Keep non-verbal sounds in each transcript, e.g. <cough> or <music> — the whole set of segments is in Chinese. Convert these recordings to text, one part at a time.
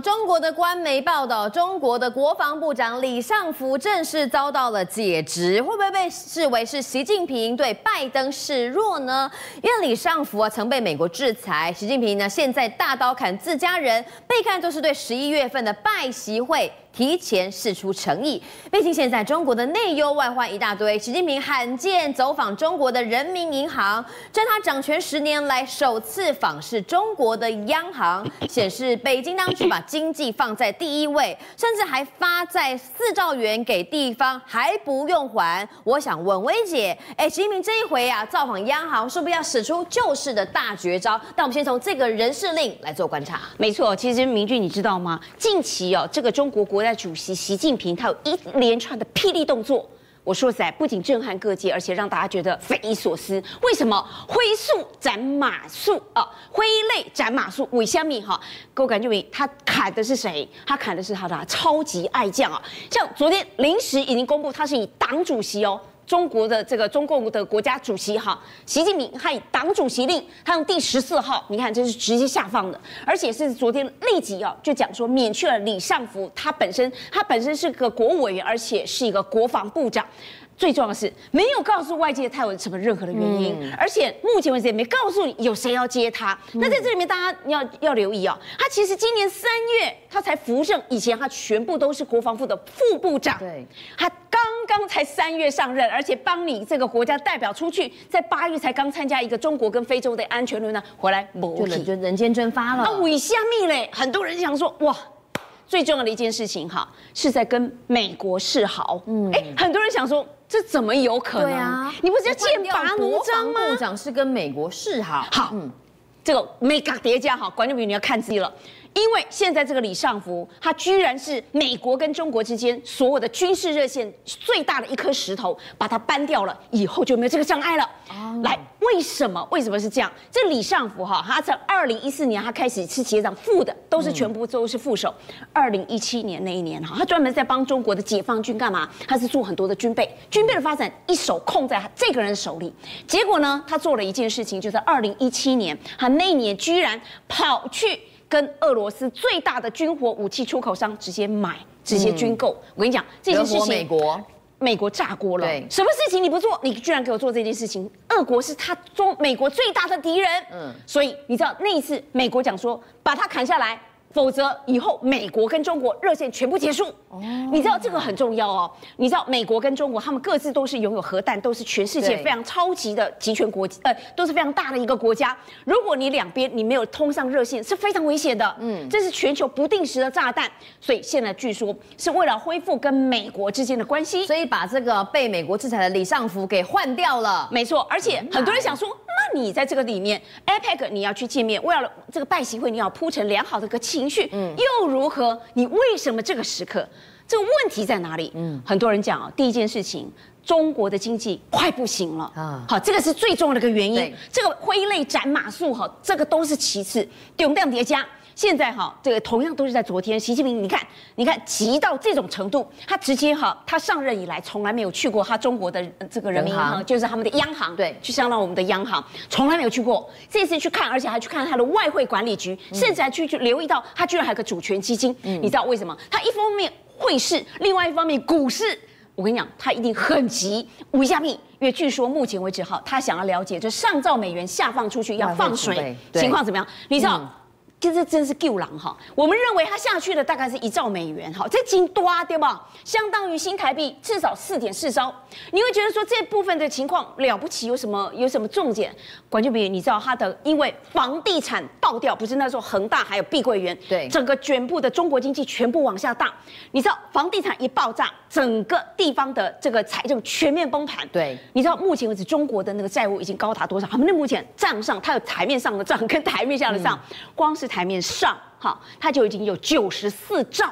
中国的官媒报道，中国的国防部长李尚福正式遭到了解职，会不会被视为是习近平对拜登示弱呢？因为李尚福啊曾被美国制裁，习近平呢现在大刀砍自家人，被看作是对十一月份的拜习会。提前释出诚意，毕竟现在中国的内忧外患一大堆。习近平罕见走访中国的人民银行，这他掌权十年来首次访视中国的央行，显示北京当局把经济放在第一位，甚至还发债四兆元给地方，还不用还。我想问薇姐，哎，习近平这一回啊造访央行，是不是要使出救市的大绝招？但我们先从这个人事令来做观察。没错，其实明俊你知道吗？近期哦，这个中国国在主席习近平，他有一连串的霹雳动作。我说实在，不仅震撼各界，而且让大家觉得匪夷所思。为什么挥速斩马謖啊？挥泪斩马謖，为虾米哈？给我感觉，他砍的是谁？他砍的是他的超级爱将啊！像昨天临时已经公布，他是以党主席哦。中国的这个中共的国家主席哈，习近平他以党主席令，他用第十四号，你看这是直接下放的，而且是昨天立即啊就讲说免去了李尚福，他本身他本身是个国务委员，而且是一个国防部长。最重要的是没有告诉外界他有什么任何的原因，嗯、而且目前为止也没告诉你有谁要接他。嗯、那在这里面大家要要留意啊、哦，他其实今年三月他才扶正，以前他全部都是国防部的副部长。对，他刚刚才三月上任，而且帮你这个国家代表出去，在八月才刚参加一个中国跟非洲的安全论坛，回来就人就人间蒸发了。啊，为虾密嘞？很多人想说哇。最重要的一件事情哈，是在跟美国示好。嗯，哎，很多人想说，这怎么有可能？对啊，你不是要剑拔弩张吗？部长是跟美国示好。好，嗯，这个美港叠加哈，观众朋友你要看自己了。因为现在这个李尚福，他居然是美国跟中国之间所有的军事热线最大的一颗石头，把它搬掉了，以后就没有这个障碍了。哦，来，为什么？为什么是这样？这李尚福哈，他在二零一四年他开始是结长副的，都是全部都是副手。二零一七年那一年哈，他专门在帮中国的解放军干嘛？他是做很多的军备，军备的发展一手控在他这个人手里。结果呢，他做了一件事情，就在二零一七年，他那一年居然跑去。跟俄罗斯最大的军火武器出口商直接买，直接军购。嗯、我跟你讲，这件事情，美国美国炸锅了。对，什么事情你不做，你居然给我做这件事情？俄国是他中美国最大的敌人。嗯，所以你知道那一次，美国讲说把他砍下来。否则以后美国跟中国热线全部结束。哦，你知道这个很重要哦。你知道美国跟中国他们各自都是拥有核弹，都是全世界非常超级的集权国，呃，都是非常大的一个国家。如果你两边你没有通上热线，是非常危险的。嗯，这是全球不定时的炸弹。所以现在据说是为了恢复跟美国之间的关系，所以把这个被美国制裁的李尚福给换掉了。没错，而且很多人想说。那你在这个里面，APEC 你要去见面，为了这个拜习会，你要铺成良好的一个情绪，嗯，又如何？你为什么这个时刻？这个问题在哪里？嗯，很多人讲啊，第一件事情，中国的经济快不行了啊，好，这个是最重要的一个原因。这个挥泪斩马谡，哈，这个都是其次，对我们这样叠加。现在哈，这个同样都是在昨天，习近平，你看，你看急到这种程度，他直接哈，他上任以来从来没有去过他中国的这个人民银行，就是他们的央行，对，去相当我们的央行，从来没有去过，这次去看，而且还去看他的外汇管理局，甚至还去去留意到他居然还有个主权基金，嗯，你知道为什么？他一方面汇市，另外一方面股市，我跟你讲，他一定很急，五加密，因为据说目前为止哈，他想要了解，就上兆美元下放出去要放水情况怎么样？你知道？嗯其实真是救狼哈！我们认为它下去的大概是一兆美元哈，这金多对吧？相当于新台币至少四点四兆。你会觉得说这部分的情况了不起？有什么有什么重点？关键比你知道它的，因为房地产倒掉，不是那时候恒大还有碧桂园，对，整个全部的中国经济全部往下大。你知道房地产一爆炸，整个地方的这个财政全面崩盘。对，你知道目前为止中国的那个债务已经高达多少？他们那目前账上，它有台面上的账跟台面下的账，嗯、光是。台面上，哈，它就已经有九十四兆，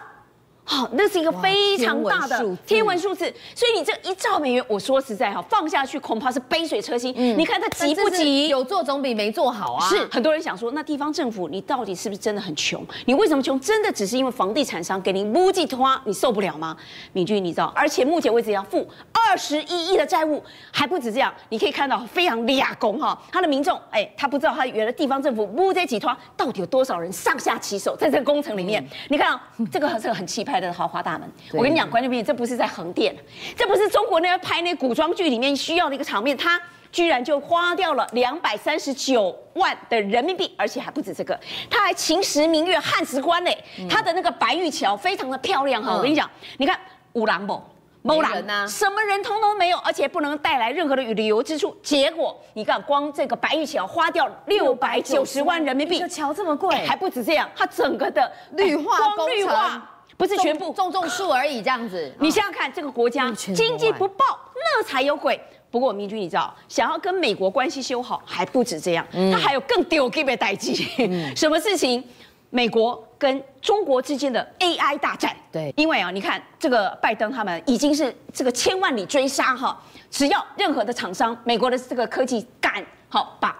好，那是一个非常大的天文数字，字，所以你这一兆美元，我说实在哈，放下去恐怕是杯水车薪。嗯，你看他急不急？有做总比没做好啊。是，很多人想说，那地方政府你到底是不是真的很穷？你为什么穷？真的只是因为房地产商给你无计花，你受不了吗？敏君，你知道？而且目前为止要付二十一亿的债务，还不止这样。你可以看到非常俩工哈，他的民众哎，他不知道他原来地方政府无这几拖到底有多少人上下其手在这个工程里面。嗯、你看啊，这个这个很气派的豪华大门。我跟你讲，观众朋友，这不是在横店，这不是中国那边拍那古装剧里面需要的一个场面，他居然就花掉了两百三十九万的人民币，而且还不止这个，他还秦时明月汉时关嘞，他的那个白玉桥非常的漂亮哈。我跟你讲，你看五郎不，某人呐，什么人通通没有，而且不能带来任何的旅游支出。结果你看，光这个白玉桥花掉六百九十万人民币，这桥这么贵，还不止这样，它整个的绿化工程，绿化不是全部种种树而已，这样子。你想想看，这个国家经济不爆，那才有鬼。不过明君你知道，想要跟美国关系修好，还不止这样，它还有更丢给的代志。<laughs> 什么事情？美国跟中国之间的 AI 大战，对，因为啊，你看这个拜登他们已经是这个千万里追杀哈，只要任何的厂商，美国的这个科技敢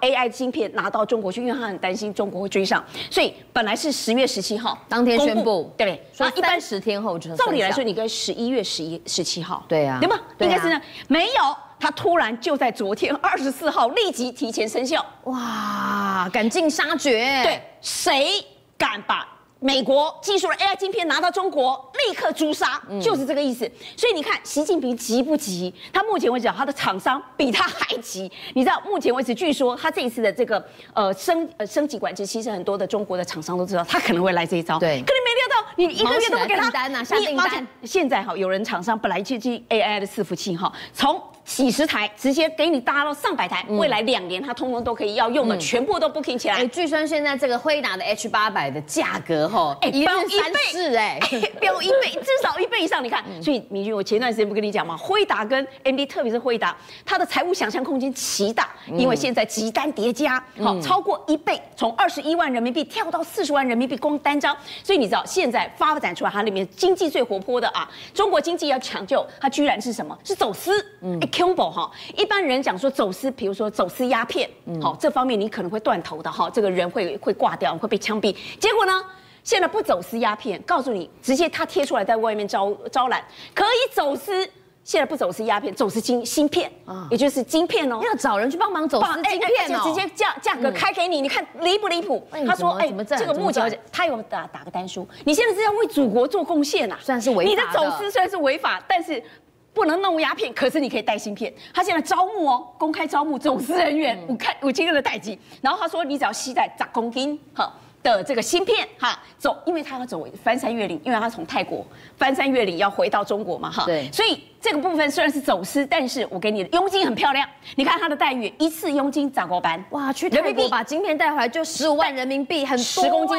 AI 芯片拿到中国去，因为他很担心中国会追上，所以本来是十月十七号当天宣布，对不对？所以一般十天后就照理来说，你跟十一月十一十七号，对啊，对吗？应该是呢，没有，他突然就在昨天二十四号立即提前生效，哇，赶尽杀绝，对，谁？敢把美国技术的 AI 晶片拿到中国，立刻诛杀，就是这个意思。所以你看，习近平急不急？他目前为止，他的厂商比他还急。你知道，目前为止，据说他这一次的这个呃升呃升级管制，其实很多的中国的厂商都知道，他可能会来这一招。对，可你没料到，你一个月都不给他单啊，下订单。现在哈，有人厂商本来就进 AI 的伺服器哈，从几十台直接给你搭到上百台，未来两年它通通都可以要用的，全部都 booking 起来。哎，据说现在这个辉达的 H 八百的价格哈，哎，飙一倍，<laughs> 哎，飙一倍，至少一倍以上。你看，所以明君，我前段时间不跟你讲吗？辉达跟 AMD，特别是辉达，它的财务想象空间奇大，因为现在急单叠加，好，超过一倍，从二十一万人民币跳到四十万人民币，光单张。所以你知道，现在发展出来它里面经济最活泼的啊，中国经济要抢救，它居然是什么？是走私，嗯。哈，一般人讲说走私，比如说走私鸦片，好，这方面你可能会断头的哈，这个人会会挂掉，会被枪毙。结果呢，现在不走私鸦片，告诉你，直接他贴出来在外面招招揽，可以走私。现在不走私鸦片，走私晶芯片啊，也就是晶片哦，要找人去帮忙走私晶片哦，直接价价格开给你，你看离不离谱？他说，哎，这个目前他有打打个单书，你现在是要为祖国做贡献呐，算是违法。你的走私虽然是违法，但是。不能弄鸦片，可是你可以带芯片。他现在招募哦，公开招募走私人员，五看我今天的代金。然后他说，你只要携带十公斤哈的这个芯片哈走，因为他要走翻山越岭，因为他从泰国翻山越岭要回到中国嘛哈。对，所以。这个部分虽然是走私，但是我给你的佣金很漂亮。你看它的待遇，一次佣金涨过班，哇，去泰国把晶片带回来就十五万人民币，很多十公斤。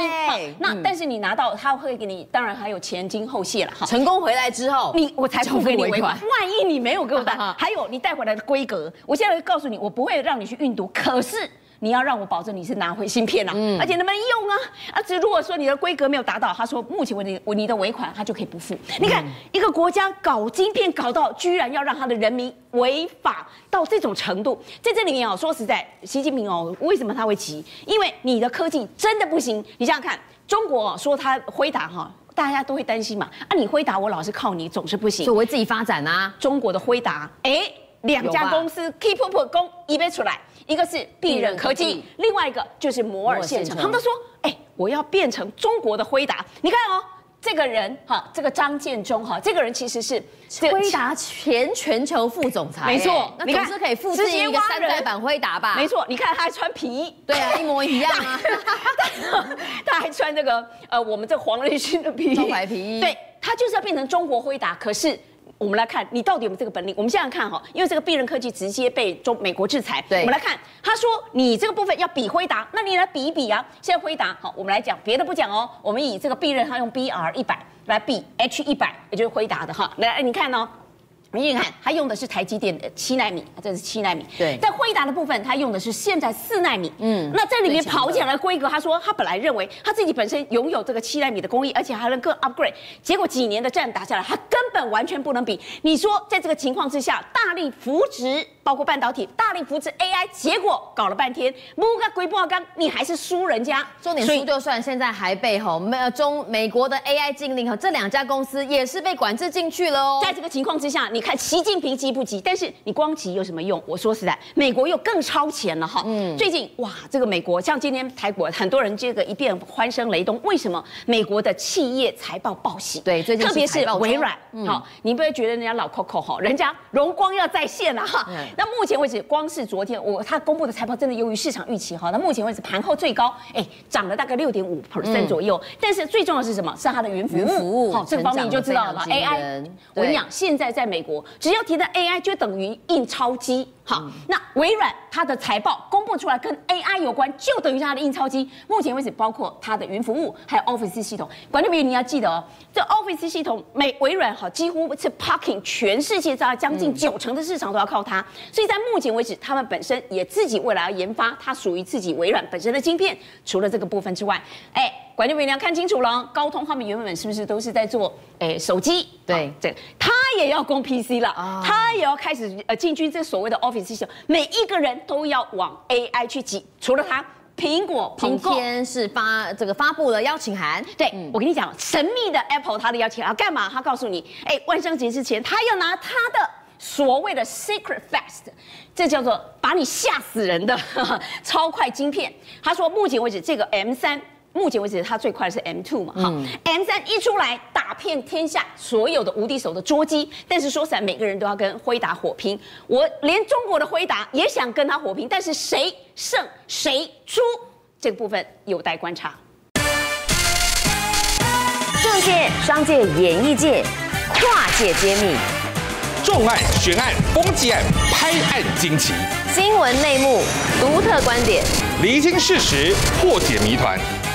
那但是你拿到，他会给你，当然还有前金后谢了哈。成功回来之后，你我才不给你尾款。万一你没有给我带，还有你带回来的规格，我现在会告诉你，我不会让你去运毒，可是。你要让我保证你是拿回芯片啊，嗯、而且能不能用啊？而且如果说你的规格没有达到，他说目前为止你的尾款他就可以不付。你看一个国家搞晶片搞到居然要让他的人民违法到这种程度，在这里面哦，说实在，习近平哦，为什么他会急？因为你的科技真的不行。你想想看，中国哦说他辉达哈，大家都会担心嘛。啊，你辉达我老是靠你总是不行，所以我会自己发展啊。中国的辉达，哎，两家公司 keep up 公一杯出来。一个是必韧科技，另外一个就是摩尔线程。他们都说，哎，我要变成中国的辉达。你看哦，这个人哈，这个张建忠哈，这个人其实是辉达前全球副总裁。没错，那总是可以复制一个山寨版辉达吧？没错，你看他还穿皮衣，对啊，<laughs> 一模一样啊。<laughs> 他还穿这个呃，我们这黄仁勋的皮衣，招牌皮衣。对，他就是要变成中国辉达，可是。我们来看，你到底有没有这个本领？我们现在看哈，因为这个必韧科技直接被中美国制裁。对，我们来看，他说你这个部分要比辉达，那你来比一比啊。现在辉达好，我们来讲别的不讲哦，我们以这个必韧，他用 BR 一百来比 H 一百，也就是辉达的哈。来，你看哦，你看，它用的是台积电的七纳米，这是七纳米。对，在辉达的部分，它用的是现在四纳米。嗯，那这里面跑起来的规格，他说他本来认为他自己本身拥有这个七纳米的工艺，而且还能更 upgrade。结果几年的战打下来，他根本完全不能比。你说在这个情况之下，大力扶植包括半导体，大力扶持 AI，结果搞了半天，木个龟不刚，你还是输人家。重点输就算，现在还被吼美中美国的 AI 禁令，哈，这两家公司也是被管制进去了哦。在这个情况之下，你。看习近平急不急？但是你光急有什么用？我说实在，美国又更超前了哈。嗯，最近哇，这个美国像今天台股很多人这个一片欢声雷动。为什么？美国的企业财报报喜。对，最近特别是微软。好、嗯，你不要觉得人家老 Coco 哈，人家荣光要再现了哈。嗯、那目前为止，光是昨天我他公布的财报真的优于市场预期哈。那目前为止盘后最高，哎，涨了大概六点五 percent 左右。嗯、但是最重要的是什么？是它的云服务。好，这个方面你就知道了。AI，我跟你讲，现在在美国。只要提到 AI，就等于印钞机。好，那微软它的财报公布出来跟 AI 有关，就等于它的印钞机。目前为止，包括它的云服务，还有 Office 系统。管理员你要记得哦，这 Office 系统，美微软哈几乎是 parking 全世界，在将近九成的市场都要靠它。所以在目前为止，他们本身也自己未来要研发它属于自己微软本身的晶片。除了这个部分之外，哎，管理员你要看清楚了，高通他们原本是不是都是在做哎手机？对，这它也要攻 PC 了，他也要开始呃进军这所谓的 Office。每一个人都要往 AI 去挤，除了他，苹果今天是发这个发布了邀请函。对、嗯、我跟你讲，神秘的 Apple 他的邀请函干嘛？他告诉你，哎，万圣节之前，他要拿他的所谓的 Secret Fast，这叫做把你吓死人的呵呵 <laughs> 超快晶片。他说，目前为止这个 M 三。目前为止，它最快的是 M2 嘛，哈、嗯、M3 一出来打遍天下所有的无敌手的捉机，但是说实在，每个人都要跟辉达火拼。我连中国的辉达也想跟他火拼，但是谁胜谁输，这个部分有待观察。政界、商界、演艺界，跨界揭秘，重案、悬案、攻击案、拍案惊奇，新闻内幕、独特观点，厘清事实，破解谜团。